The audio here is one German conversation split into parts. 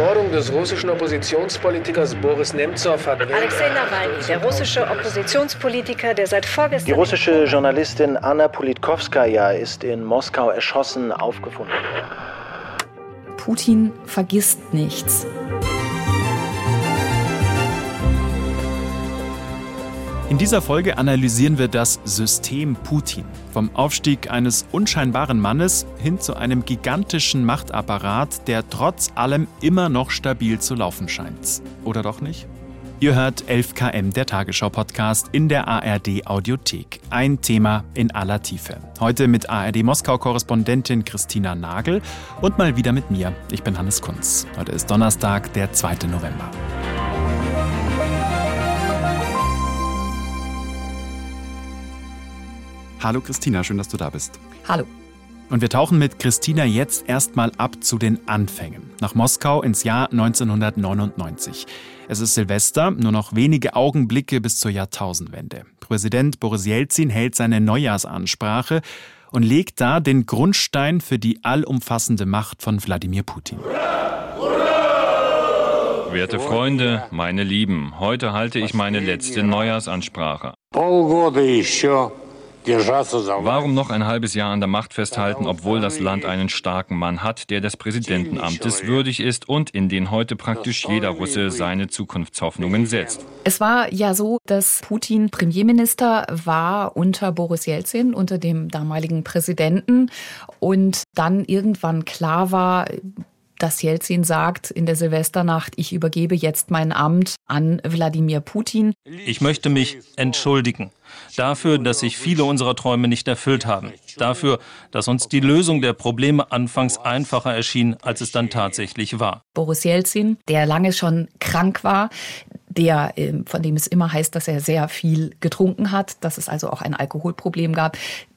Ermordung des russischen Oppositionspolitikers Boris Nemtsov hat... Alexei Nawalny, der russische Oppositionspolitiker, der seit vorgestern... Die russische Journalistin Anna Politkovskaya ist in Moskau erschossen aufgefunden worden. Putin vergisst nichts. In dieser Folge analysieren wir das System Putin. Vom Aufstieg eines unscheinbaren Mannes hin zu einem gigantischen Machtapparat, der trotz allem immer noch stabil zu laufen scheint. Oder doch nicht? Ihr hört 11KM, der Tagesschau-Podcast in der ARD-Audiothek. Ein Thema in aller Tiefe. Heute mit ARD-Moskau-Korrespondentin Christina Nagel und mal wieder mit mir. Ich bin Hannes Kunz. Heute ist Donnerstag, der 2. November. Hallo Christina, schön, dass du da bist. Hallo. Und wir tauchen mit Christina jetzt erstmal ab zu den Anfängen. Nach Moskau ins Jahr 1999. Es ist Silvester, nur noch wenige Augenblicke bis zur Jahrtausendwende. Präsident Boris Jelzin hält seine Neujahrsansprache und legt da den Grundstein für die allumfassende Macht von Wladimir Putin. Werte Freunde, meine Lieben, heute halte ich meine letzte Neujahrsansprache. Warum noch ein halbes Jahr an der Macht festhalten, obwohl das Land einen starken Mann hat, der des Präsidentenamtes würdig ist und in den heute praktisch jeder Russe seine Zukunftshoffnungen setzt? Es war ja so, dass Putin Premierminister war unter Boris Jelzin, unter dem damaligen Präsidenten, und dann irgendwann klar war, dass Jelzin sagt in der Silvesternacht, ich übergebe jetzt mein Amt an Wladimir Putin. Ich möchte mich entschuldigen dafür, dass sich viele unserer Träume nicht erfüllt haben, dafür, dass uns die Lösung der Probleme anfangs einfacher erschien, als es dann tatsächlich war. Boris Jelzin, der lange schon krank war, der, ähm, von dem es immer heißt, dass er sehr viel getrunken hat, dass es also auch ein Alkoholproblem gab,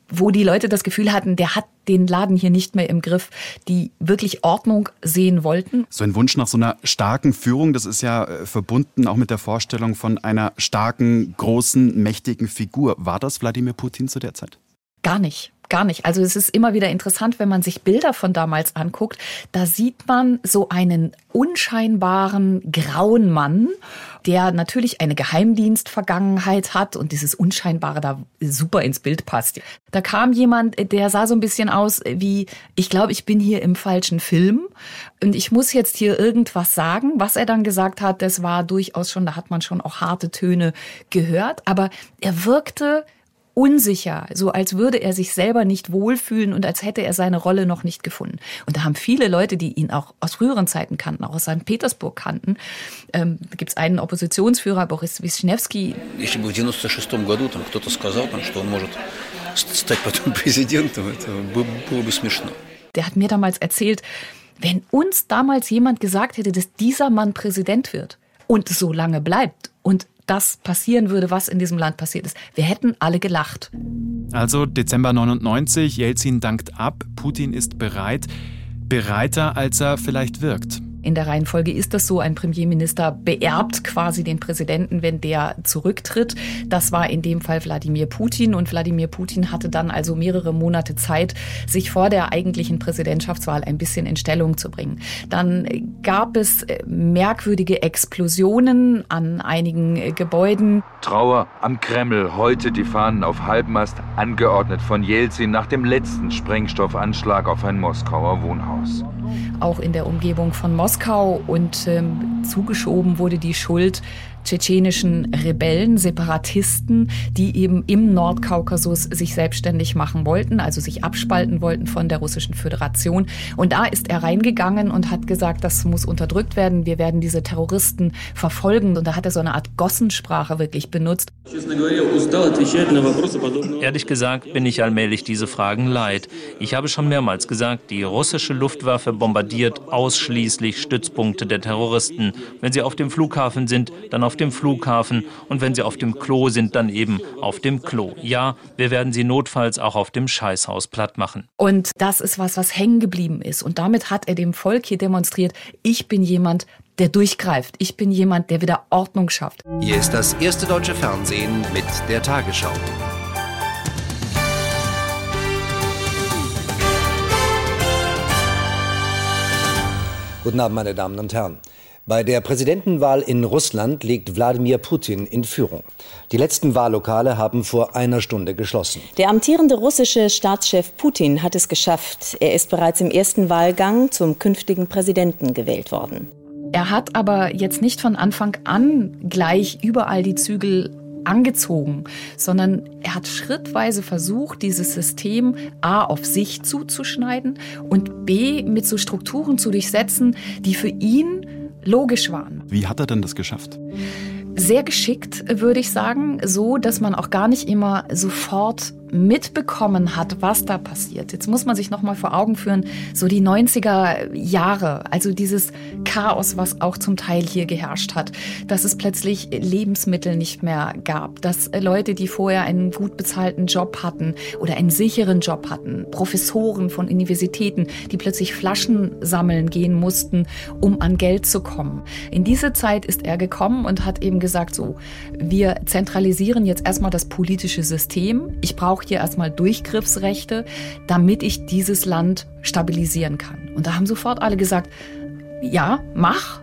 wo die Leute das Gefühl hatten, der hat den Laden hier nicht mehr im Griff, die wirklich Ordnung sehen wollten. So ein Wunsch nach so einer starken Führung, das ist ja äh, verbunden auch mit der Vorstellung von einer starken, großen, mächtigen Figur. War das Wladimir Putin zu der Zeit? Gar nicht gar nicht. Also es ist immer wieder interessant, wenn man sich Bilder von damals anguckt. Da sieht man so einen unscheinbaren grauen Mann, der natürlich eine Geheimdienstvergangenheit hat und dieses Unscheinbare da super ins Bild passt. Da kam jemand, der sah so ein bisschen aus wie, ich glaube, ich bin hier im falschen Film und ich muss jetzt hier irgendwas sagen. Was er dann gesagt hat, das war durchaus schon, da hat man schon auch harte Töne gehört, aber er wirkte unsicher, so als würde er sich selber nicht wohlfühlen und als hätte er seine Rolle noch nicht gefunden. Und da haben viele Leute, die ihn auch aus früheren Zeiten kannten, auch aus St. Petersburg kannten, ähm, da gibt es einen Oppositionsführer, Boris Wischnewski. Если бы в 96 году там кто-то сказал, там, что он может стать потом президентом, это было бы смешно. Der hat mir damals erzählt, wenn uns damals jemand gesagt hätte, dass dieser Mann Präsident wird und so lange bleibt und das passieren würde, was in diesem Land passiert ist. Wir hätten alle gelacht. Also Dezember 99, Jelzin dankt ab, Putin ist bereit, bereiter als er vielleicht wirkt. In der Reihenfolge ist das so, ein Premierminister beerbt quasi den Präsidenten, wenn der zurücktritt. Das war in dem Fall Wladimir Putin und Wladimir Putin hatte dann also mehrere Monate Zeit, sich vor der eigentlichen Präsidentschaftswahl ein bisschen in Stellung zu bringen. Dann gab es äh, merkwürdige Explosionen an einigen äh, Gebäuden. Trauer am Kreml, heute die Fahnen auf Halbmast, angeordnet von Jelzin nach dem letzten Sprengstoffanschlag auf ein Moskauer Wohnhaus. Auch in der Umgebung von Moskau. Und ähm, zugeschoben wurde die Schuld tschetschenischen Rebellen, Separatisten, die eben im Nordkaukasus sich selbstständig machen wollten, also sich abspalten wollten von der Russischen Föderation. Und da ist er reingegangen und hat gesagt, das muss unterdrückt werden, wir werden diese Terroristen verfolgen. Und da hat er so eine Art Gossensprache wirklich benutzt. Ehrlich gesagt bin ich allmählich diese Fragen leid. Ich habe schon mehrmals gesagt, die russische Luftwaffe bombardiert ausschließlich Stützpunkte der Terroristen. Wenn sie auf dem Flughafen sind, dann auf auf dem Flughafen und wenn sie auf dem Klo sind, dann eben auf dem Klo. Ja, wir werden sie notfalls auch auf dem Scheißhaus platt machen. Und das ist was, was hängen geblieben ist. Und damit hat er dem Volk hier demonstriert, ich bin jemand, der durchgreift. Ich bin jemand, der wieder Ordnung schafft. Hier ist das erste deutsche Fernsehen mit der Tagesschau. Guten Abend, meine Damen und Herren. Bei der Präsidentenwahl in Russland liegt Wladimir Putin in Führung. Die letzten Wahllokale haben vor einer Stunde geschlossen. Der amtierende russische Staatschef Putin hat es geschafft. Er ist bereits im ersten Wahlgang zum künftigen Präsidenten gewählt worden. Er hat aber jetzt nicht von Anfang an gleich überall die Zügel angezogen, sondern er hat schrittweise versucht, dieses System A auf sich zuzuschneiden und B mit so Strukturen zu durchsetzen, die für ihn logisch waren. Wie hat er denn das geschafft? Sehr geschickt, würde ich sagen, so dass man auch gar nicht immer sofort mitbekommen hat, was da passiert. Jetzt muss man sich noch mal vor Augen führen, so die 90er Jahre, also dieses Chaos, was auch zum Teil hier geherrscht hat, dass es plötzlich Lebensmittel nicht mehr gab, dass Leute, die vorher einen gut bezahlten Job hatten oder einen sicheren Job hatten, Professoren von Universitäten, die plötzlich Flaschen sammeln gehen mussten, um an Geld zu kommen. In diese Zeit ist er gekommen und hat eben gesagt, so, wir zentralisieren jetzt erstmal das politische System. Ich brauche brauche hier erstmal Durchgriffsrechte, damit ich dieses Land stabilisieren kann. Und da haben sofort alle gesagt, ja, mach.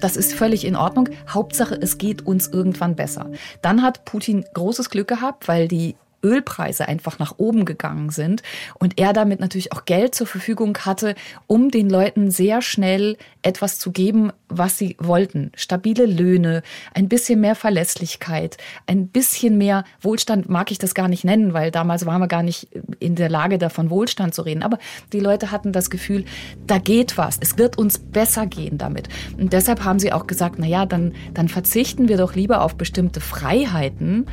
Das ist völlig in Ordnung. Hauptsache, es geht uns irgendwann besser. Dann hat Putin großes Glück gehabt, weil die Ölpreise einfach nach oben gegangen sind und er damit natürlich auch Geld zur Verfügung hatte, um den Leuten sehr schnell etwas zu geben, was sie wollten. Stabile Löhne, ein bisschen mehr Verlässlichkeit, ein bisschen mehr Wohlstand mag ich das gar nicht nennen, weil damals waren wir gar nicht in der Lage, davon Wohlstand zu reden. Aber die Leute hatten das Gefühl, da geht was. Es wird uns besser gehen damit. Und deshalb haben sie auch gesagt, na ja, dann, dann verzichten wir doch lieber auf bestimmte Freiheiten,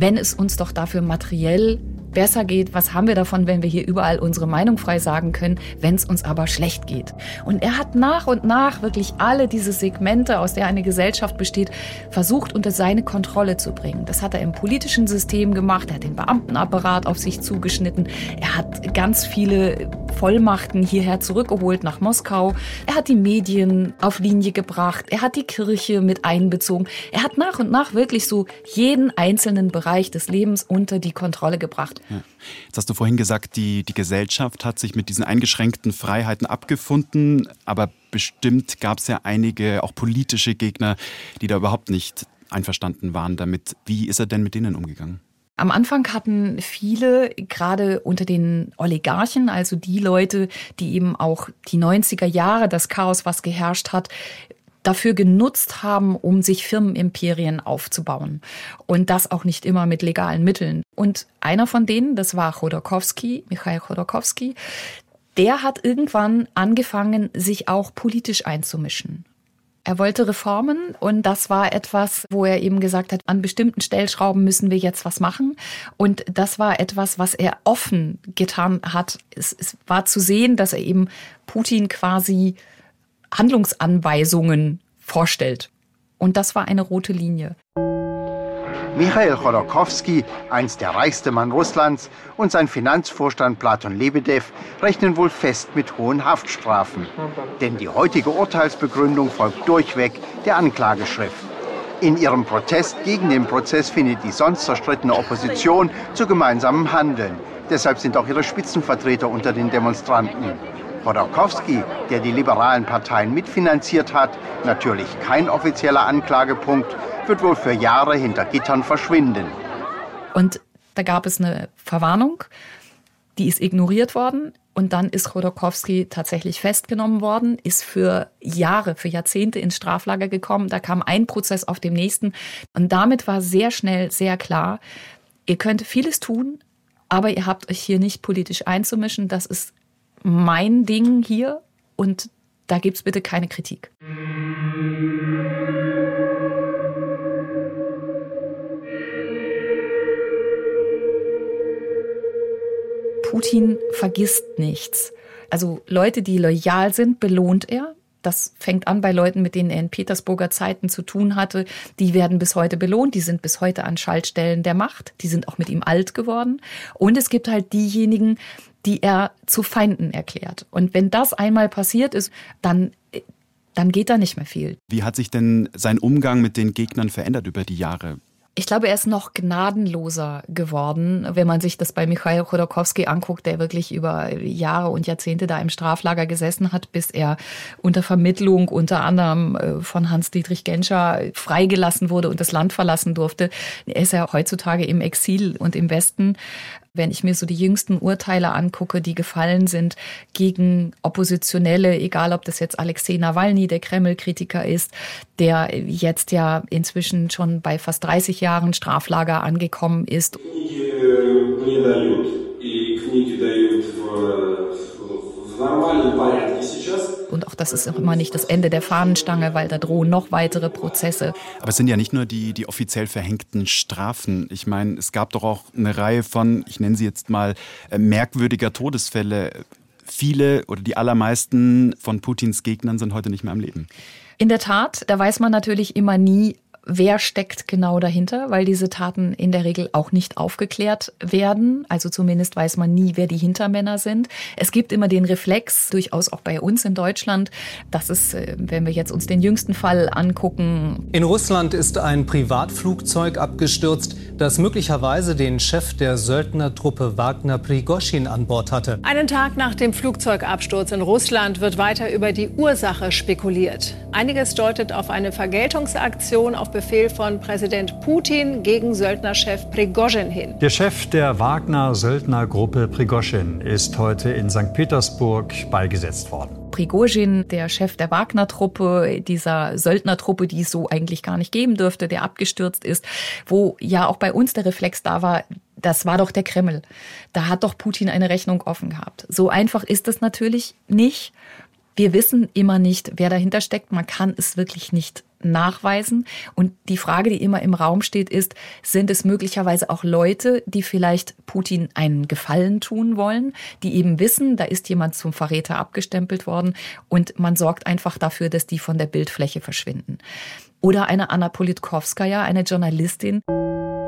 wenn es uns doch dafür materiell besser geht, was haben wir davon, wenn wir hier überall unsere Meinung frei sagen können, wenn es uns aber schlecht geht. Und er hat nach und nach wirklich alle diese Segmente, aus der eine Gesellschaft besteht, versucht unter seine Kontrolle zu bringen. Das hat er im politischen System gemacht, er hat den Beamtenapparat auf sich zugeschnitten, er hat ganz viele Vollmachten hierher zurückgeholt nach Moskau, er hat die Medien auf Linie gebracht, er hat die Kirche mit einbezogen, er hat nach und nach wirklich so jeden einzelnen Bereich des Lebens unter die Kontrolle gebracht. Ja. Jetzt hast du vorhin gesagt, die, die Gesellschaft hat sich mit diesen eingeschränkten Freiheiten abgefunden, aber bestimmt gab es ja einige, auch politische Gegner, die da überhaupt nicht einverstanden waren damit. Wie ist er denn mit denen umgegangen? Am Anfang hatten viele, gerade unter den Oligarchen, also die Leute, die eben auch die 90er Jahre, das Chaos, was geherrscht hat, dafür genutzt haben, um sich Firmenimperien aufzubauen. Und das auch nicht immer mit legalen Mitteln. Und einer von denen, das war Chodorkowski, Michail Chodorkowski, der hat irgendwann angefangen, sich auch politisch einzumischen. Er wollte Reformen und das war etwas, wo er eben gesagt hat, an bestimmten Stellschrauben müssen wir jetzt was machen. Und das war etwas, was er offen getan hat. Es, es war zu sehen, dass er eben Putin quasi Handlungsanweisungen vorstellt. Und das war eine rote Linie. Michail Chodorkowski, einst der reichste Mann Russlands, und sein Finanzvorstand Platon Lebedew rechnen wohl fest mit hohen Haftstrafen. Denn die heutige Urteilsbegründung folgt durchweg der Anklageschrift. In ihrem Protest gegen den Prozess findet die sonst zerstrittene Opposition zu gemeinsamem Handeln. Deshalb sind auch ihre Spitzenvertreter unter den Demonstranten. Chodorkowski, der die liberalen Parteien mitfinanziert hat, natürlich kein offizieller Anklagepunkt, wird wohl für Jahre hinter Gittern verschwinden. Und da gab es eine Verwarnung, die ist ignoriert worden. Und dann ist Chodorkowski tatsächlich festgenommen worden, ist für Jahre, für Jahrzehnte ins Straflager gekommen. Da kam ein Prozess auf dem nächsten. Und damit war sehr schnell sehr klar, ihr könnt vieles tun, aber ihr habt euch hier nicht politisch einzumischen. Das ist mein Ding hier und da gibt es bitte keine Kritik. Putin vergisst nichts. Also Leute, die loyal sind, belohnt er. Das fängt an bei Leuten, mit denen er in Petersburger Zeiten zu tun hatte. Die werden bis heute belohnt. Die sind bis heute an Schaltstellen der Macht. Die sind auch mit ihm alt geworden. Und es gibt halt diejenigen, die er zu Feinden erklärt. Und wenn das einmal passiert ist, dann dann geht da nicht mehr viel. Wie hat sich denn sein Umgang mit den Gegnern verändert über die Jahre? Ich glaube, er ist noch gnadenloser geworden, wenn man sich das bei Michail Chodorkowski anguckt, der wirklich über Jahre und Jahrzehnte da im Straflager gesessen hat, bis er unter Vermittlung unter anderem äh, von Hans-Dietrich Genscher freigelassen wurde und das Land verlassen durfte. Er ist ja heutzutage im Exil und im Westen. Wenn ich mir so die jüngsten Urteile angucke, die gefallen sind gegen Oppositionelle, egal ob das jetzt Alexei Nawalny, der Kreml-Kritiker ist, der jetzt ja inzwischen schon bei fast 30 Jahren Straflager angekommen ist. Und auch das ist auch immer nicht das Ende der Fahnenstange, weil da drohen noch weitere Prozesse. Aber es sind ja nicht nur die, die offiziell verhängten Strafen. Ich meine, es gab doch auch eine Reihe von, ich nenne sie jetzt mal, äh, merkwürdiger Todesfälle. Viele oder die allermeisten von Putins Gegnern sind heute nicht mehr am Leben. In der Tat, da weiß man natürlich immer nie, wer steckt genau dahinter, weil diese Taten in der Regel auch nicht aufgeklärt werden. Also zumindest weiß man nie, wer die Hintermänner sind. Es gibt immer den Reflex, durchaus auch bei uns in Deutschland, dass es, äh, wenn wir jetzt uns den jüngsten Fall angucken. In Russland ist ein Privatflugzeug abgestürzt, das möglicherweise den Chef der Söldnertruppe Wagner Prigoschin an Bord hatte. Einen Tag nach dem Flugzeugabsturz in Russland wird weiter über die Ursache spekuliert. Einiges deutet auf eine Vergeltungsaktion auf Befehl von Präsident Putin gegen Söldnerchef Prigozhin hin. Der Chef der Wagner-Söldnergruppe Prigozhin ist heute in St. Petersburg beigesetzt worden. Prigozhin, der Chef der Wagner-Truppe, dieser Söldnertruppe, die es so eigentlich gar nicht geben dürfte, der abgestürzt ist, wo ja auch bei uns der Reflex da war, das war doch der Kreml. Da hat doch Putin eine Rechnung offen gehabt. So einfach ist es natürlich nicht. Wir wissen immer nicht, wer dahinter steckt. Man kann es wirklich nicht nachweisen. Und die Frage, die immer im Raum steht, ist, sind es möglicherweise auch Leute, die vielleicht Putin einen Gefallen tun wollen, die eben wissen, da ist jemand zum Verräter abgestempelt worden und man sorgt einfach dafür, dass die von der Bildfläche verschwinden. Oder eine Anna Politkovskaya, eine Journalistin.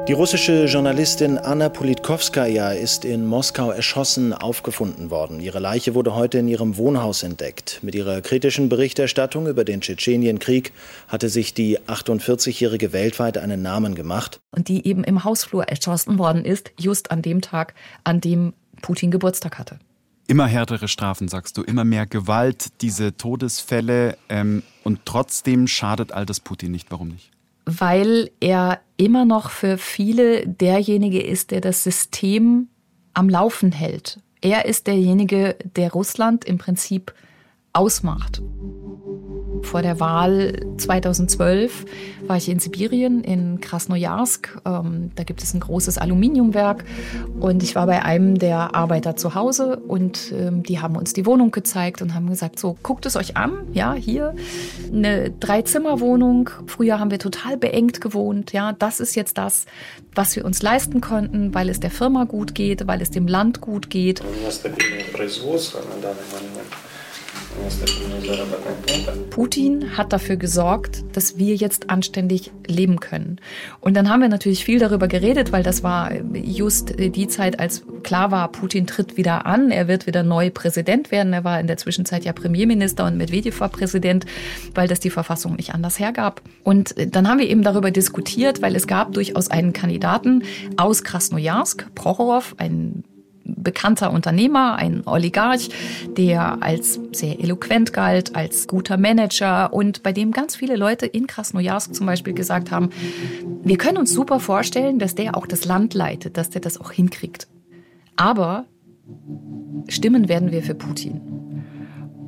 Die russische Journalistin Anna Politkovskaya ist in Moskau erschossen aufgefunden worden. Ihre Leiche wurde heute in ihrem Wohnhaus entdeckt. Mit ihrer kritischen Berichterstattung über den Tschetschenienkrieg hatte sich die 48-Jährige weltweit einen Namen gemacht. Und die eben im Hausflur erschossen worden ist, just an dem Tag, an dem Putin Geburtstag hatte. Immer härtere Strafen, sagst du, immer mehr Gewalt, diese Todesfälle. Ähm, und trotzdem schadet all das Putin nicht. Warum nicht? Weil er immer noch für viele derjenige ist, der das System am Laufen hält. Er ist derjenige, der Russland im Prinzip ausmacht. Vor der Wahl 2012 war ich in Sibirien, in Krasnojarsk. Ähm, da gibt es ein großes Aluminiumwerk. Und ich war bei einem der Arbeiter zu Hause und ähm, die haben uns die Wohnung gezeigt und haben gesagt, so, guckt es euch an. Ja, hier eine Dreizimmerwohnung. Früher haben wir total beengt gewohnt. Ja, das ist jetzt das, was wir uns leisten konnten, weil es der Firma gut geht, weil es dem Land gut geht. Putin hat dafür gesorgt, dass wir jetzt anständig leben können. Und dann haben wir natürlich viel darüber geredet, weil das war just die Zeit, als klar war, Putin tritt wieder an, er wird wieder neu Präsident werden. Er war in der Zwischenzeit ja Premierminister und Medvedev war Präsident, weil das die Verfassung nicht anders hergab. Und dann haben wir eben darüber diskutiert, weil es gab durchaus einen Kandidaten aus Krasnojarsk, Prochorow, ein bekannter Unternehmer, ein Oligarch, der als sehr eloquent galt, als guter Manager und bei dem ganz viele Leute in Krasnojarsk zum Beispiel gesagt haben, wir können uns super vorstellen, dass der auch das Land leitet, dass der das auch hinkriegt. Aber stimmen werden wir für Putin.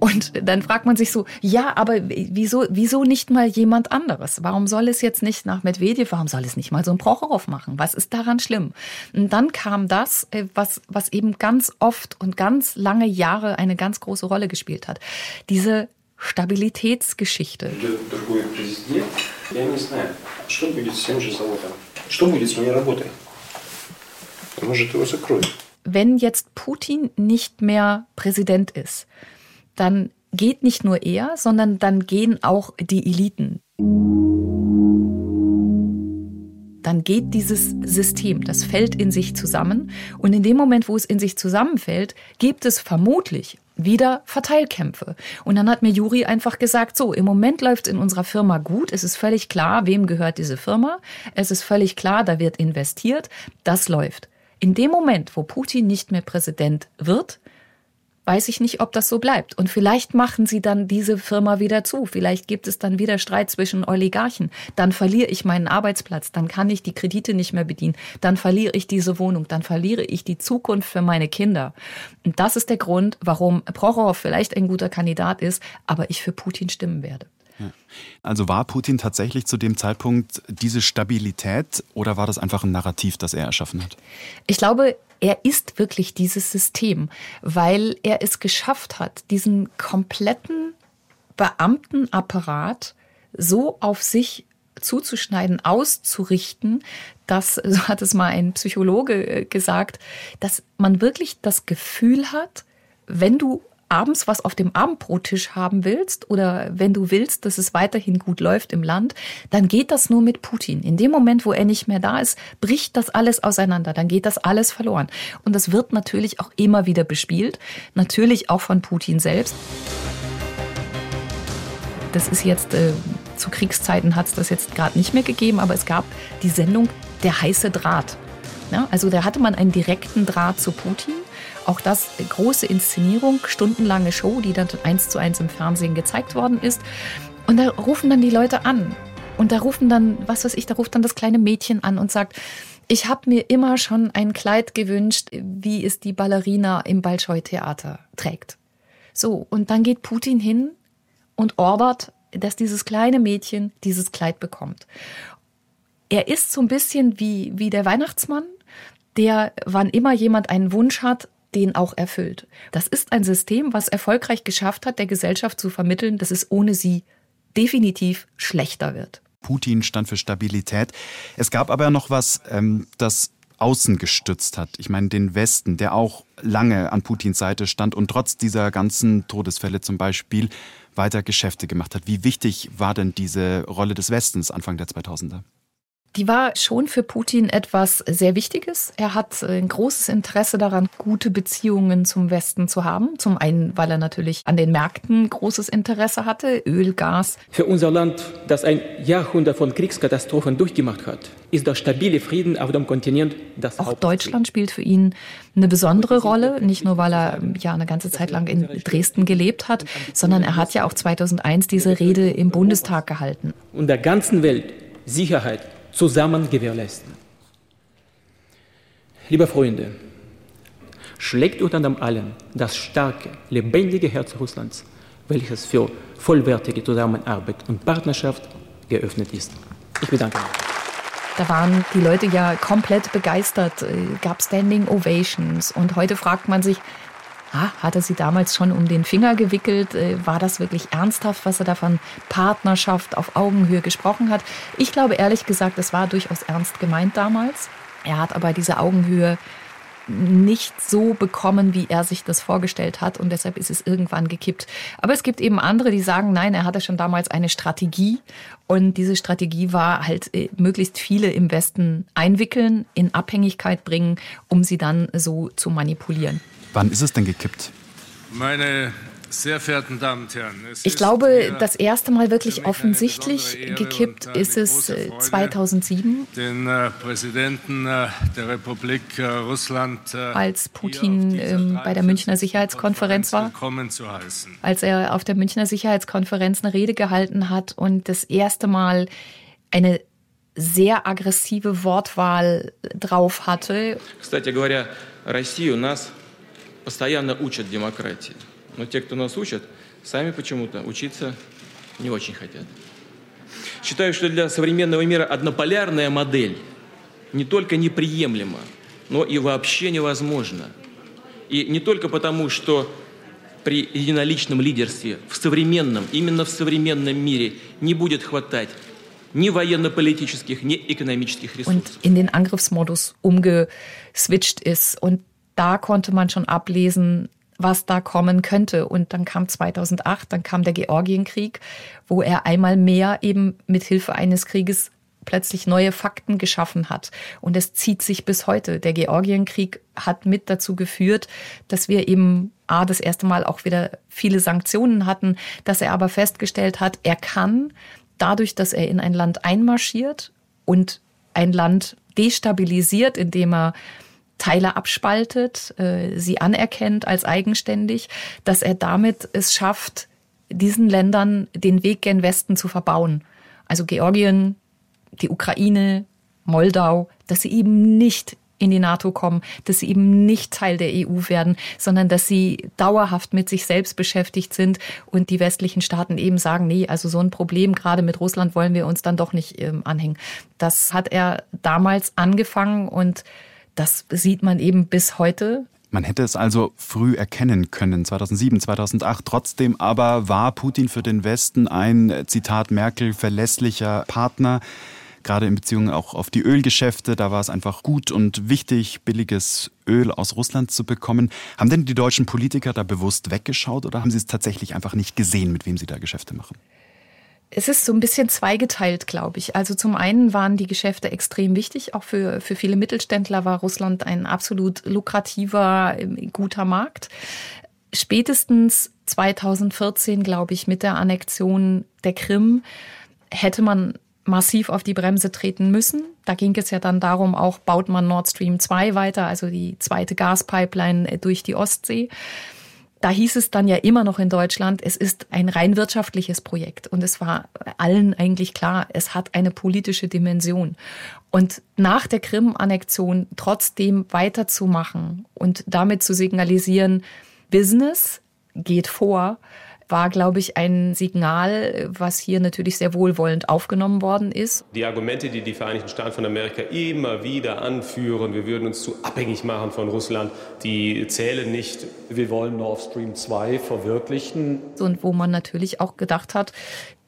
Und dann fragt man sich so, ja, aber wieso, wieso nicht mal jemand anderes? Warum soll es jetzt nicht nach Medvedev, warum soll es nicht mal so ein Prochorow machen? Was ist daran schlimm? Und dann kam das, äh, was, was eben ganz oft und ganz lange Jahre eine ganz große Rolle gespielt hat. Diese Stabilitätsgeschichte. Wenn jetzt Putin nicht mehr Präsident ist, dann geht nicht nur er, sondern dann gehen auch die Eliten. Dann geht dieses System, das fällt in sich zusammen. Und in dem Moment, wo es in sich zusammenfällt, gibt es vermutlich, wieder Verteilkämpfe. Und dann hat mir Juri einfach gesagt, so, im Moment läuft es in unserer Firma gut. Es ist völlig klar, wem gehört diese Firma. Es ist völlig klar, da wird investiert. Das läuft. In dem Moment, wo Putin nicht mehr Präsident wird, weiß ich nicht, ob das so bleibt. Und vielleicht machen sie dann diese Firma wieder zu. Vielleicht gibt es dann wieder Streit zwischen Oligarchen. Dann verliere ich meinen Arbeitsplatz. Dann kann ich die Kredite nicht mehr bedienen. Dann verliere ich diese Wohnung. Dann verliere ich die Zukunft für meine Kinder. Und das ist der Grund, warum Prochorow vielleicht ein guter Kandidat ist, aber ich für Putin stimmen werde. Also war Putin tatsächlich zu dem Zeitpunkt diese Stabilität oder war das einfach ein Narrativ, das er erschaffen hat? Ich glaube, er ist wirklich dieses System, weil er es geschafft hat, diesen kompletten Beamtenapparat so auf sich zuzuschneiden, auszurichten, dass, so hat es mal ein Psychologe äh, gesagt, dass man wirklich das Gefühl hat, wenn du abends was auf dem Abendbrottisch haben willst oder wenn du willst, dass es weiterhin gut läuft im Land, dann geht das nur mit Putin. In dem Moment, wo er nicht mehr da ist, bricht das alles auseinander, dann geht das alles verloren. Und das wird natürlich auch immer wieder bespielt, natürlich auch von Putin selbst. Das ist jetzt, äh, zu Kriegszeiten hat es das jetzt gerade nicht mehr gegeben, aber es gab die Sendung Der heiße Draht. Ja, also da hatte man einen direkten Draht zu Putin. Auch das große Inszenierung, stundenlange Show, die dann eins zu eins im Fernsehen gezeigt worden ist. Und da rufen dann die Leute an. Und da rufen dann, was weiß ich, da ruft dann das kleine Mädchen an und sagt, ich habe mir immer schon ein Kleid gewünscht, wie es die Ballerina im Bolschoi-Theater trägt. So, und dann geht Putin hin und ordert, dass dieses kleine Mädchen dieses Kleid bekommt. Er ist so ein bisschen wie, wie der Weihnachtsmann, der, wann immer jemand einen Wunsch hat, den auch erfüllt. Das ist ein System, was erfolgreich geschafft hat, der Gesellschaft zu vermitteln, dass es ohne sie definitiv schlechter wird. Putin stand für Stabilität. Es gab aber noch was, ähm, das außen gestützt hat. Ich meine den Westen, der auch lange an Putins Seite stand und trotz dieser ganzen Todesfälle zum Beispiel weiter Geschäfte gemacht hat. Wie wichtig war denn diese Rolle des Westens Anfang der 2000er? Die war schon für Putin etwas sehr Wichtiges. Er hat ein großes Interesse daran, gute Beziehungen zum Westen zu haben. Zum einen, weil er natürlich an den Märkten großes Interesse hatte, Öl, Gas. Für unser Land, das ein Jahrhundert von Kriegskatastrophen durchgemacht hat, ist der stabile Frieden auf dem Kontinent das Auch Deutschland spielt für ihn eine besondere Rolle, nicht nur weil er ja eine ganze Zeit lang in Dresden gelebt hat, sondern er hat ja auch 2001 diese Rede im Bundestag gehalten. Und der ganzen Welt Sicherheit zusammen gewährleisten. Liebe Freunde, schlägt unter dem allen das starke, lebendige Herz Russlands, welches für vollwertige Zusammenarbeit und Partnerschaft geöffnet ist. Ich bedanke mich. Da waren die Leute ja komplett begeistert, äh, gab Standing Ovations und heute fragt man sich, ah, hat er sie damals schon um den Finger gewickelt? Äh, war das wirklich ernsthaft, was er da von Partnerschaft auf Augenhöhe gesprochen hat? Ich glaube ehrlich gesagt, es war durchaus ernst gemeint damals. Er hat aber diese Augenhöhe nicht so bekommen, wie er sich das vorgestellt hat und deshalb ist es irgendwann gekippt. Aber es gibt eben andere, die sagen, nein, er hatte schon damals eine Strategie und diese Strategie war halt äh, möglichst viele im Westen einwickeln, in Abhängigkeit bringen, um sie dann so zu manipulieren. Wann ist es denn gekippt? Meine sehr verehrten Damen und Herren, ich glaube, das erste Mal wirklich offensichtlich gekippt ist es 2007. Äh, den äh, Präsidenten äh, der Republik äh, Russland, äh, als Putin ähm, bei der Münchner Sicherheitskonferenz war, als er auf der Münchner Sicherheitskonferenz eine Rede gehalten hat und das erste Mal eine sehr aggressive Wortwahl drauf hatte. Кстати говоря, Россию нас постоянно учат демократии. Но те, кто нас учат, сами почему-то учиться не очень хотят. Считаю, что для современного мира однополярная модель не только неприемлема, но и вообще невозможна. И не только потому, что при единоличном лидерстве в современном, именно в современном мире не будет хватать ни военно-политических, ни экономических ресурсов. Und in den Angriffsmodus umgeswitcht ist. Und da konnte man schon ablesen, was da kommen könnte. Und dann kam 2008, dann kam der Georgienkrieg, wo er einmal mehr eben mit Hilfe eines Krieges plötzlich neue Fakten geschaffen hat. Und es zieht sich bis heute. Der Georgienkrieg hat mit dazu geführt, dass wir eben A, das erste Mal auch wieder viele Sanktionen hatten, dass er aber festgestellt hat, er kann dadurch, dass er in ein Land einmarschiert und ein Land destabilisiert, indem er Teile abspaltet, äh, sie anerkennt als eigenständig, dass er damit es schafft, diesen Ländern den Weg gen Westen zu verbauen. Also Georgien, die Ukraine, Moldau, dass sie eben nicht in die NATO kommen, dass sie eben nicht Teil der EU werden, sondern dass sie dauerhaft mit sich selbst beschäftigt sind und die westlichen Staaten eben sagen, nee, also so ein Problem gerade mit Russland wollen wir uns dann doch nicht ähm, anhängen. Das hat er damals angefangen und das sieht man eben bis heute. Man hätte es also früh erkennen können, 2007, 2008. Trotzdem aber war Putin für den Westen ein, Zitat Merkel, verlässlicher Partner gerade in Beziehung auch auf die Ölgeschäfte. Da war es einfach gut und wichtig, billiges Öl aus Russland zu bekommen. Haben denn die deutschen Politiker da bewusst weggeschaut oder haben sie es tatsächlich einfach nicht gesehen, mit wem sie da Geschäfte machen? Es ist so ein bisschen zweigeteilt, glaube ich. Also zum einen waren die Geschäfte extrem wichtig. Auch für, für viele Mittelständler war Russland ein absolut lukrativer, guter Markt. Spätestens 2014, glaube ich, mit der Annexion der Krim hätte man massiv auf die Bremse treten müssen. Da ging es ja dann darum, auch baut man Nord Stream 2 weiter, also die zweite Gaspipeline äh, durch die Ostsee. Da hieß es dann ja immer noch in Deutschland, es ist ein rein wirtschaftliches Projekt. Und es war allen eigentlich klar, es hat eine politische Dimension. Und nach der Krim-Annexion trotzdem weiterzumachen und damit zu signalisieren, Business geht vor, war, glaube ich, ein Signal, was hier natürlich sehr wohlwollend aufgenommen worden ist. Die Argumente, die die Vereinigten Staaten von Amerika immer wieder anführen, wir würden uns zu abhängig machen von Russland, die zählen nicht. Wir wollen Nord Stream 2 verwirklichen. Und wo man natürlich auch gedacht hat,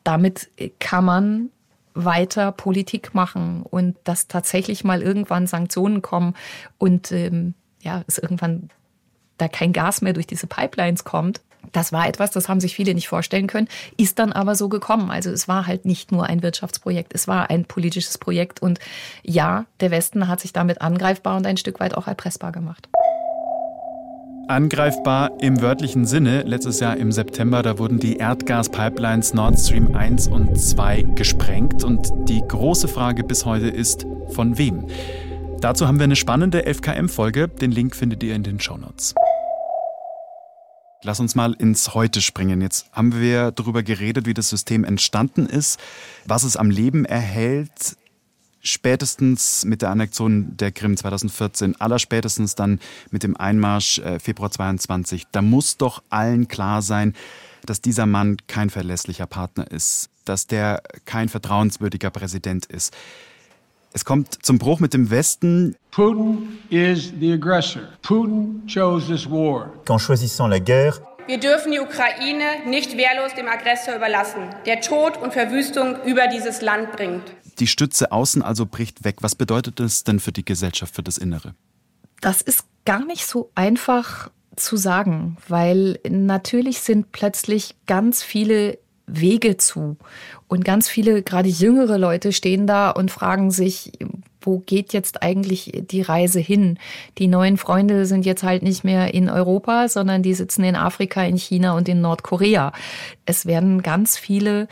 damit kann man weiter Politik machen und dass tatsächlich mal irgendwann Sanktionen kommen und ähm, ja, es irgendwann da kein Gas mehr durch diese Pipelines kommt, das war etwas, das haben sich viele nicht vorstellen können, ist dann aber so gekommen. Also es war halt nicht nur ein Wirtschaftsprojekt, es war ein politisches Projekt. Und ja, der Westen hat sich damit angreifbar und ein Stück weit auch erpressbar gemacht. Angreifbar im wörtlichen Sinne. Letztes Jahr im September, da wurden die Erdgaspipelines Nord Stream 1 und 2 gesprengt. Und die große Frage bis heute ist, von wem? Dazu haben wir eine spannende FKM-Folge. Den Link findet ihr in den Shownotes. Lass uns mal ins Heute springen. Jetzt haben wir darüber geredet, wie das System entstanden ist, was es am Leben erhält. Spätestens mit der Annexion der Krim 2014, allerspätestens dann mit dem Einmarsch äh, Februar 22. Da muss doch allen klar sein, dass dieser Mann kein verlässlicher Partner ist, dass der kein vertrauenswürdiger Präsident ist. Es kommt zum Bruch mit dem Westen. Putin is the aggressor. Putin chose this war. Qu'en choisissant la guerre, wir dürfen die Ukraine nicht wehrlos dem Aggressor überlassen, der Tod und Verwüstung über dieses Land bringt. Die Stütze außen also bricht weg. Was bedeutet das denn für die Gesellschaft, für das Innere? Das ist gar nicht so einfach zu sagen, weil natürlich sind plötzlich ganz viele Wege zu. Und ganz viele, gerade jüngere Leute stehen da und fragen sich, wo geht jetzt eigentlich die Reise hin? Die neuen Freunde sind jetzt halt nicht mehr in Europa, sondern die sitzen in Afrika, in China und in Nordkorea. Es werden ganz viele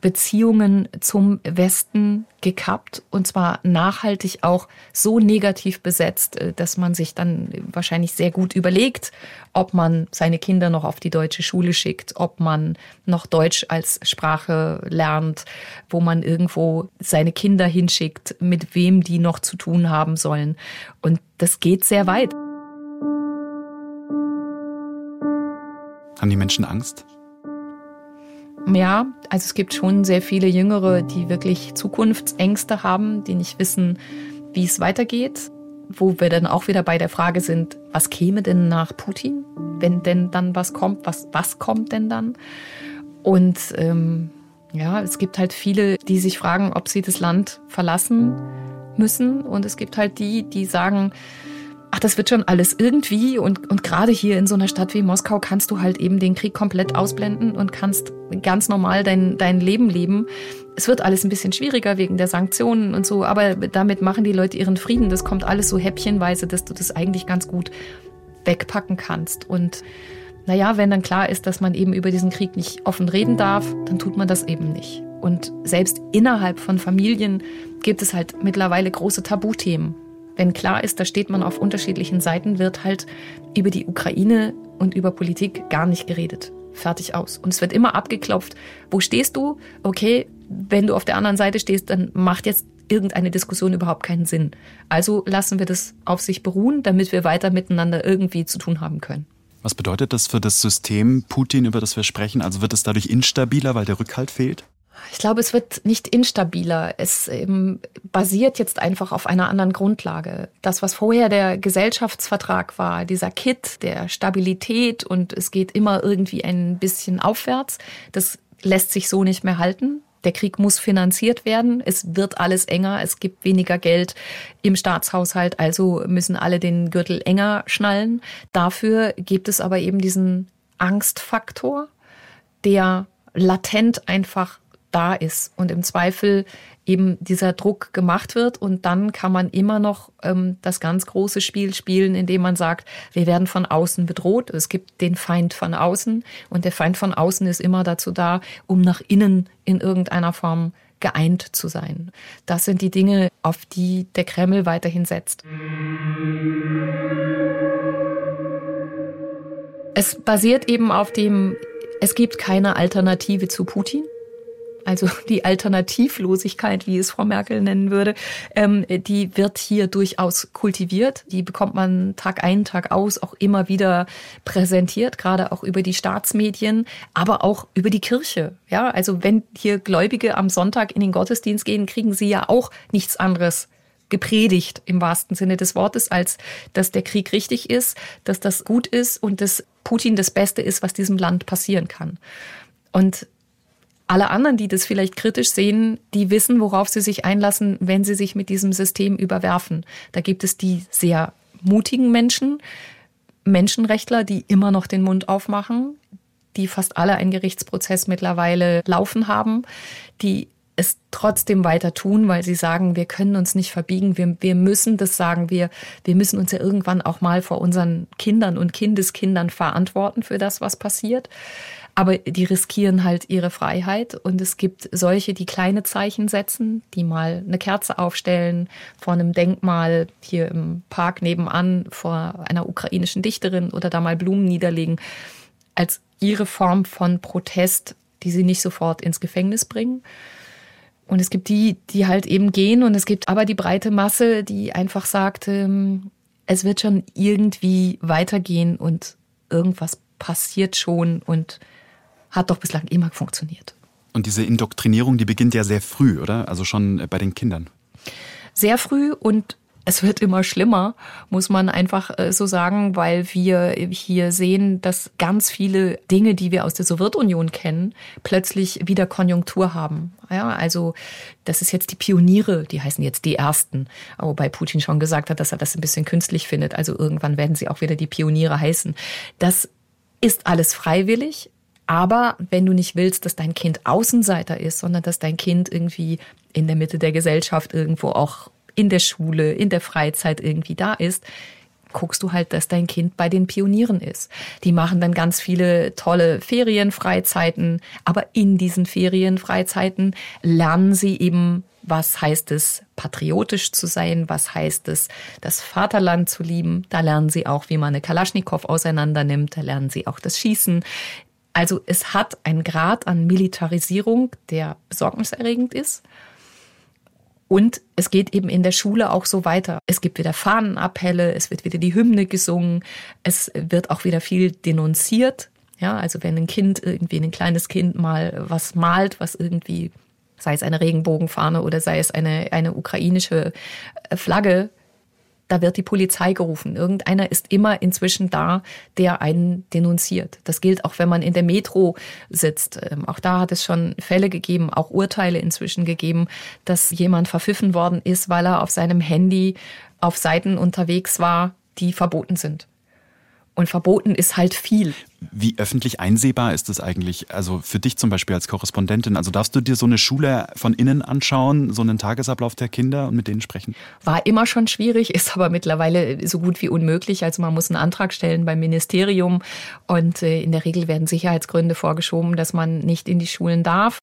Beziehungen zum Westen gekappt und zwar nachhaltig auch so negativ besetzt, äh, dass man sich dann wahrscheinlich sehr gut überlegt, ob man seine Kinder noch auf die deutsche Schule schickt, ob man noch Deutsch als Sprache lernt, wo man irgendwo seine Kinder hinschickt, mit wem die noch zu tun haben sollen. Und das geht sehr weit. Haben die Menschen Angst? Ja, also es gibt schon sehr viele Jüngere, die wirklich Zukunftsängste haben, die nicht wissen, wie es weitergeht. Wo wir dann auch wieder bei der Frage sind, was käme denn nach Putin, wenn denn dann was kommt, was, was kommt denn dann? Und ähm, ja, es gibt halt viele, die sich fragen, ob sie das Land verlassen müssen. Und es gibt halt die, die sagen, ach, das wird schon alles irgendwie. Und, und gerade hier in so einer Stadt wie Moskau kannst du halt eben den Krieg komplett ausblenden und kannst ganz normal dein, dein Leben leben. Es wird alles ein bisschen schwieriger wegen der Sanktionen und so, aber damit machen die Leute ihren Frieden. Das kommt alles so häppchenweise, dass du das eigentlich ganz gut wegpacken kannst. Und naja, wenn dann klar ist, dass man eben über diesen Krieg nicht offen reden darf, dann tut man das eben nicht. Und selbst innerhalb von Familien gibt es halt mittlerweile große Tabuthemen. Wenn klar ist, da steht man auf unterschiedlichen Seiten, wird halt über die Ukraine und über Politik gar nicht geredet. Fertig aus. Und es wird immer abgeklopft. Wo stehst du? Okay, wenn du auf der anderen Seite stehst, dann macht jetzt irgendeine Diskussion überhaupt keinen Sinn. Also lassen wir das auf sich beruhen, damit wir weiter miteinander irgendwie zu tun haben können. Was bedeutet das für das System Putin, über das wir sprechen? Also wird es dadurch instabiler, weil der Rückhalt fehlt? Ich glaube, es wird nicht instabiler. Es ähm, basiert jetzt einfach auf einer anderen Grundlage. Das, was vorher der Gesellschaftsvertrag war, dieser Kit der Stabilität und es geht immer irgendwie ein bisschen aufwärts, das lässt sich so nicht mehr halten. Der Krieg muss finanziert werden. Es wird alles enger. Es gibt weniger Geld im Staatshaushalt. Also müssen alle den Gürtel enger schnallen. Dafür gibt es aber eben diesen Angstfaktor, der latent einfach da ist und im Zweifel eben dieser Druck gemacht wird und dann kann man immer noch ähm, das ganz große Spiel spielen, indem man sagt, wir werden von außen bedroht. Es gibt den Feind von außen und der Feind von außen ist immer dazu da, um nach innen in irgendeiner Form geeint zu sein. Das sind die Dinge, auf die der Kreml weiterhin setzt. Es basiert eben auf dem, es gibt keine Alternative zu Putin also die Alternativlosigkeit, wie es Frau Merkel nennen würde, ähm, die wird hier durchaus kultiviert. Die bekommt man Tag ein, Tag aus auch immer wieder präsentiert, gerade auch über die Staatsmedien, aber auch über die Kirche. Ja, also wenn hier Gläubige am Sonntag in den Gottesdienst gehen, kriegen sie ja auch nichts anderes gepredigt im wahrsten Sinne des Wortes, als dass der Krieg richtig ist, dass das gut ist und dass Putin das Beste ist, was diesem Land passieren kann. Und alle anderen, die das vielleicht kritisch sehen, die wissen, worauf sie sich einlassen, wenn sie sich mit diesem System überwerfen. Da gibt es die sehr mutigen Menschen, Menschenrechtler, die immer noch den Mund aufmachen, die fast alle einen Gerichtsprozess mittlerweile laufen haben, die es trotzdem weiter tun, weil sie sagen, wir können uns nicht verbiegen, wir, wir müssen das sagen, wir, wir müssen uns ja irgendwann auch mal vor unseren Kindern und Kindeskindern verantworten für das, was passiert aber die riskieren halt ihre Freiheit. Und es gibt solche, die kleine Zeichen setzen, die mal eine Kerze aufstellen vor einem Denkmal hier im Park nebenan vor einer ukrainischen Dichterin oder da mal Blumen niederlegen, als ihre Form von Protest, die sie nicht sofort ins Gefängnis bringen. Und es gibt die, die halt eben gehen und es gibt aber die breite Masse, die einfach sagt, ähm, es wird schon irgendwie weitergehen und irgendwas passiert schon und hat doch bislang immer funktioniert. Und diese Indoktrinierung, die beginnt ja sehr früh, oder? Also schon bei den Kindern. Sehr früh und es wird immer schlimmer, muss man einfach äh, so sagen, weil wir hier sehen, dass ganz viele Dinge, die wir aus der Sowjetunion kennen, plötzlich wieder Konjunktur haben. Ja, also das ist jetzt die Pioniere, die heißen jetzt die Ersten. Wobei Putin schon gesagt hat, dass er das ein bisschen künstlich findet. Also irgendwann werden sie auch wieder die Pioniere heißen. Das ist alles freiwillig. Aber wenn du nicht willst, dass dein Kind Außenseiter ist, sondern dass dein Kind irgendwie in der Mitte der Gesellschaft irgendwo auch in der Schule, in der Freizeit irgendwie da ist, guckst du halt, dass dein Kind bei den Pionieren ist. Die machen dann ganz viele tolle Ferienfreizeiten, aber in diesen Ferienfreizeiten lernen sie eben, was heißt es, patriotisch zu sein, was heißt es, das Vaterland zu lieben. Da lernen sie auch, wie man eine Kalaschnikow auseinandernimmt, da lernen sie auch das Schießen. Also es hat einen Grad an Militarisierung, der besorgniserregend ist. Und es geht eben in der Schule auch so weiter. Es gibt wieder Fahnenappelle, es wird wieder die Hymne gesungen, es wird auch wieder viel denunziert. Ja, also wenn ein Kind irgendwie ein kleines Kind mal was malt, was irgendwie sei es eine Regenbogenfahne oder sei es eine, eine ukrainische Flagge, da wird die Polizei gerufen. Irgendeiner ist immer inzwischen da, der einen denunziert. Das gilt auch, wenn man in der Metro sitzt. Ähm, auch da hat es schon Fälle gegeben, auch Urteile inzwischen gegeben, dass jemand verpfiffen worden ist, weil er auf seinem Handy auf Seiten unterwegs war, die verboten sind. Und verboten ist halt viel. Wie öffentlich einsehbar ist das eigentlich? Also für dich zum Beispiel als Korrespondentin. Also darfst du dir so eine Schule von innen anschauen, so einen Tagesablauf der Kinder und mit denen sprechen? War immer schon schwierig, ist aber mittlerweile so gut wie unmöglich. Also man muss einen Antrag stellen beim Ministerium und äh, in der Regel werden Sicherheitsgründe vorgeschoben, dass man nicht in die Schulen darf.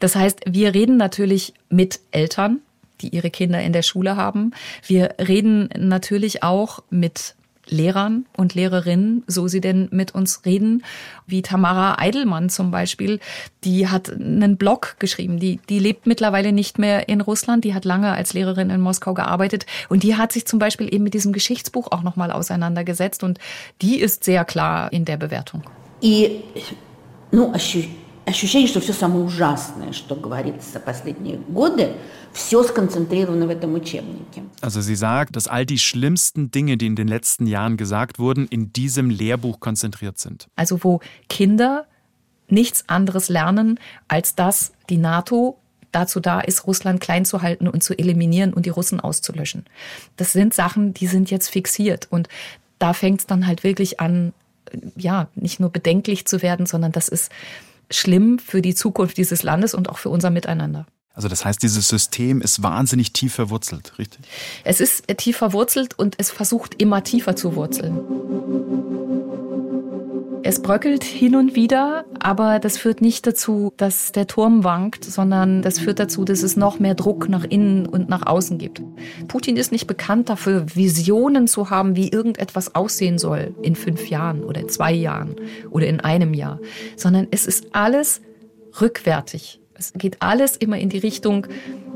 Das heißt, wir reden natürlich mit Eltern, die ihre Kinder in der Schule haben. Wir reden natürlich auch mit Lehrern und Lehrerinnen, so sie denn mit uns reden, wie Tamara Eidelmann zum Beispiel, die hat einen Blog geschrieben, die, die lebt mittlerweile nicht mehr in Russland, die hat lange als Lehrerin in Moskau gearbeitet und die hat sich zum Beispiel eben mit diesem Geschichtsbuch auch nochmal auseinandergesetzt und die ist sehr klar in der Bewertung. И, ну, ощущение, что все самое ужасное, что говорится последние годы, все сконцентрировано в этом учебнике. Also sie sagt, dass all die schlimmsten Dinge, die in den letzten Jahren gesagt wurden, in diesem Lehrbuch konzentriert sind. Also wo Kinder nichts anderes lernen, als dass die NATO dazu da ist, Russland klein zu halten und zu eliminieren und die Russen auszulöschen. Das sind Sachen, die sind jetzt fixiert und da fängt es dann halt wirklich an, ja, nicht nur bedenklich zu werden, sondern das ist schlimm für die Zukunft dieses Landes und auch für unser Miteinander. Also das heißt, dieses System ist wahnsinnig tief verwurzelt, richtig? Es ist tief verwurzelt und es versucht immer tiefer zu wurzeln. Es bröckelt hin und wieder, aber das führt nicht dazu, dass der Turm wankt, sondern das führt dazu, dass es noch mehr Druck nach innen und nach außen gibt. Putin ist nicht bekannt dafür, Visionen zu haben, wie irgendetwas aussehen soll in fünf Jahren oder in zwei Jahren oder in einem Jahr, sondern es ist alles rückwärtig. Es geht alles immer in die Richtung,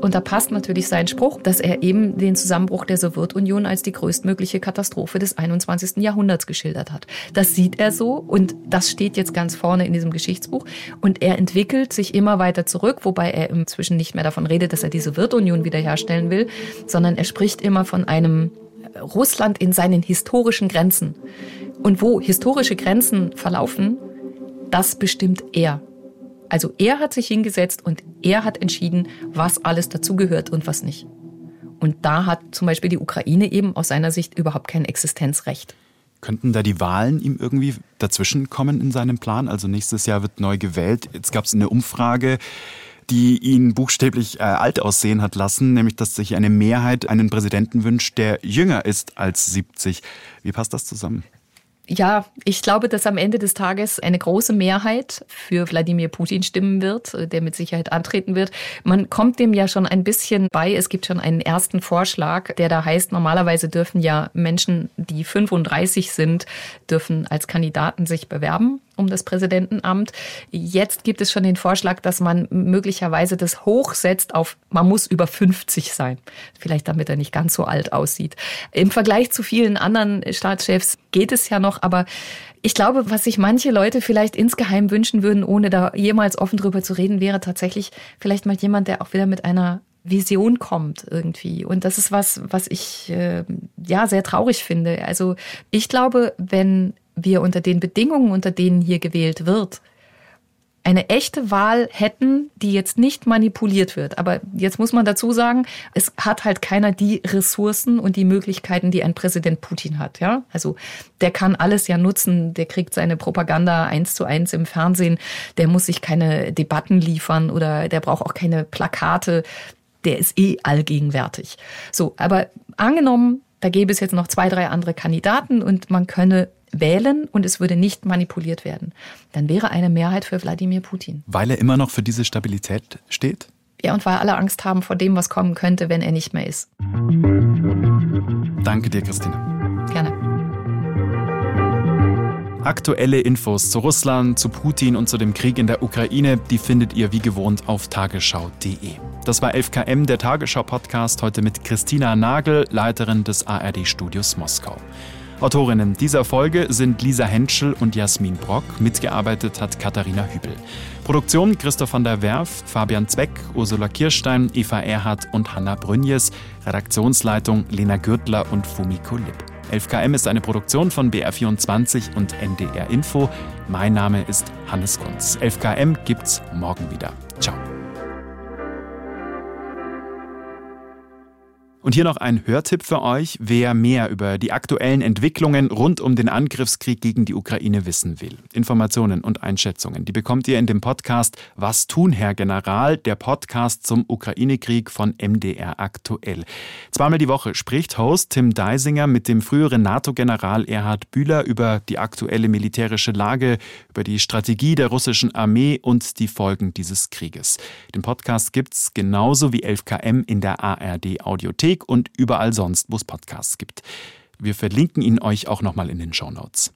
und da passt natürlich sein Spruch, dass er eben den Zusammenbruch der Sowjetunion als die größtmögliche Katastrophe des 21. Jahrhunderts geschildert hat. Das sieht er so und das steht jetzt ganz vorne in diesem Geschichtsbuch. Und er entwickelt sich immer weiter zurück, wobei er inzwischen nicht mehr davon redet, dass er die Sowjetunion wiederherstellen will, sondern er spricht immer von einem Russland in seinen historischen Grenzen. Und wo historische Grenzen verlaufen, das bestimmt er. Also er hat sich hingesetzt und er hat entschieden, was alles dazugehört und was nicht. Und da hat zum Beispiel die Ukraine eben aus seiner Sicht überhaupt kein Existenzrecht. Könnten da die Wahlen ihm irgendwie dazwischen kommen in seinem Plan? Also nächstes Jahr wird neu gewählt. Jetzt gab es eine Umfrage, die ihn buchstäblich äh, alt aussehen hat lassen, nämlich dass sich eine Mehrheit einen Präsidenten wünscht, der jünger ist als 70. Wie passt das zusammen? Ja, ich glaube, dass am Ende des Tages eine große Mehrheit für Wladimir Putin stimmen wird, der mit Sicherheit antreten wird. Man kommt dem ja schon ein bisschen bei. Es gibt schon einen ersten Vorschlag, der da heißt, normalerweise dürfen ja Menschen, die 35 sind, dürfen als Kandidaten sich bewerben um das Präsidentenamt. Jetzt gibt es schon den Vorschlag, dass man möglicherweise das hochsetzt auf, man muss über 50 sein. Vielleicht damit er nicht ganz so alt aussieht. Im Vergleich zu vielen anderen Staatschefs geht es ja noch, aber ich glaube, was sich manche Leute vielleicht insgeheim wünschen würden, ohne da jemals offen drüber zu reden, wäre tatsächlich vielleicht mal jemand, der auch wieder mit einer Vision kommt irgendwie. Und das ist was, was ich äh, ja sehr traurig finde. Also ich glaube, wenn wir unter den Bedingungen, unter denen hier gewählt wird, eine echte Wahl hätten, die jetzt nicht manipuliert wird. Aber jetzt muss man dazu sagen, es hat halt keiner die Ressourcen und die Möglichkeiten, die ein Präsident Putin hat. Ja, also der kann alles ja nutzen. Der kriegt seine Propaganda eins zu eins im Fernsehen. Der muss sich keine Debatten liefern oder der braucht auch keine Plakate. Der ist eh allgegenwärtig. So, aber angenommen, da gäbe es jetzt noch zwei, drei andere Kandidaten und man könne wählen und es würde nicht manipuliert werden. Dann wäre eine Mehrheit für Wladimir Putin. Weil er immer noch für diese Stabilität steht? Ja, und weil alle Angst haben vor dem, was kommen könnte, wenn er nicht mehr ist. Danke dir, Christina. Gerne. Aktuelle Infos zu Russland, zu Putin und zu dem Krieg in der Ukraine, die findet ihr wie gewohnt auf tagesschau.de. Das war 11KM, der Tagesschau-Podcast, heute mit Christina Nagel, Leiterin des ARD-Studios Moskau. Autorinnen dieser Folge sind Lisa Henschel und Jasmin Brock. Mitgearbeitet hat Katharina Hübel. Produktion Christoph van der Werf, Fabian Zweck, Ursula Kirstein, Eva Erhardt und Hanna Brünjes. Redaktionsleitung Lena Gürtler und Fumiko Lipp. 11KM ist eine Produktion von BR24 und NDR Info. Mein Name ist Hannes Kunz. 11KM gibt's morgen wieder. Ciao. Und hier noch ein Hörtipp für euch, wer mehr über die aktuellen Entwicklungen rund um den Angriffskrieg gegen die Ukraine wissen will. Informationen und Einschätzungen, die bekommt ihr in dem Podcast Was tun, Herr General, der Podcast zum Ukraine-Krieg von MDR aktuell. Zweimal die Woche spricht Host Tim Deisinger mit dem früheren NATO-General Erhard Bühler über die aktuelle militärische Lage, über die Strategie der russischen Armee und die Folgen dieses Krieges. Den Podcast gibt's genauso wie 11KM in der ARD Audiothek Audiothek und überall sonst, wo es Podcasts gibt. Wir verlinken ihn euch auch nochmal in den Show Notes.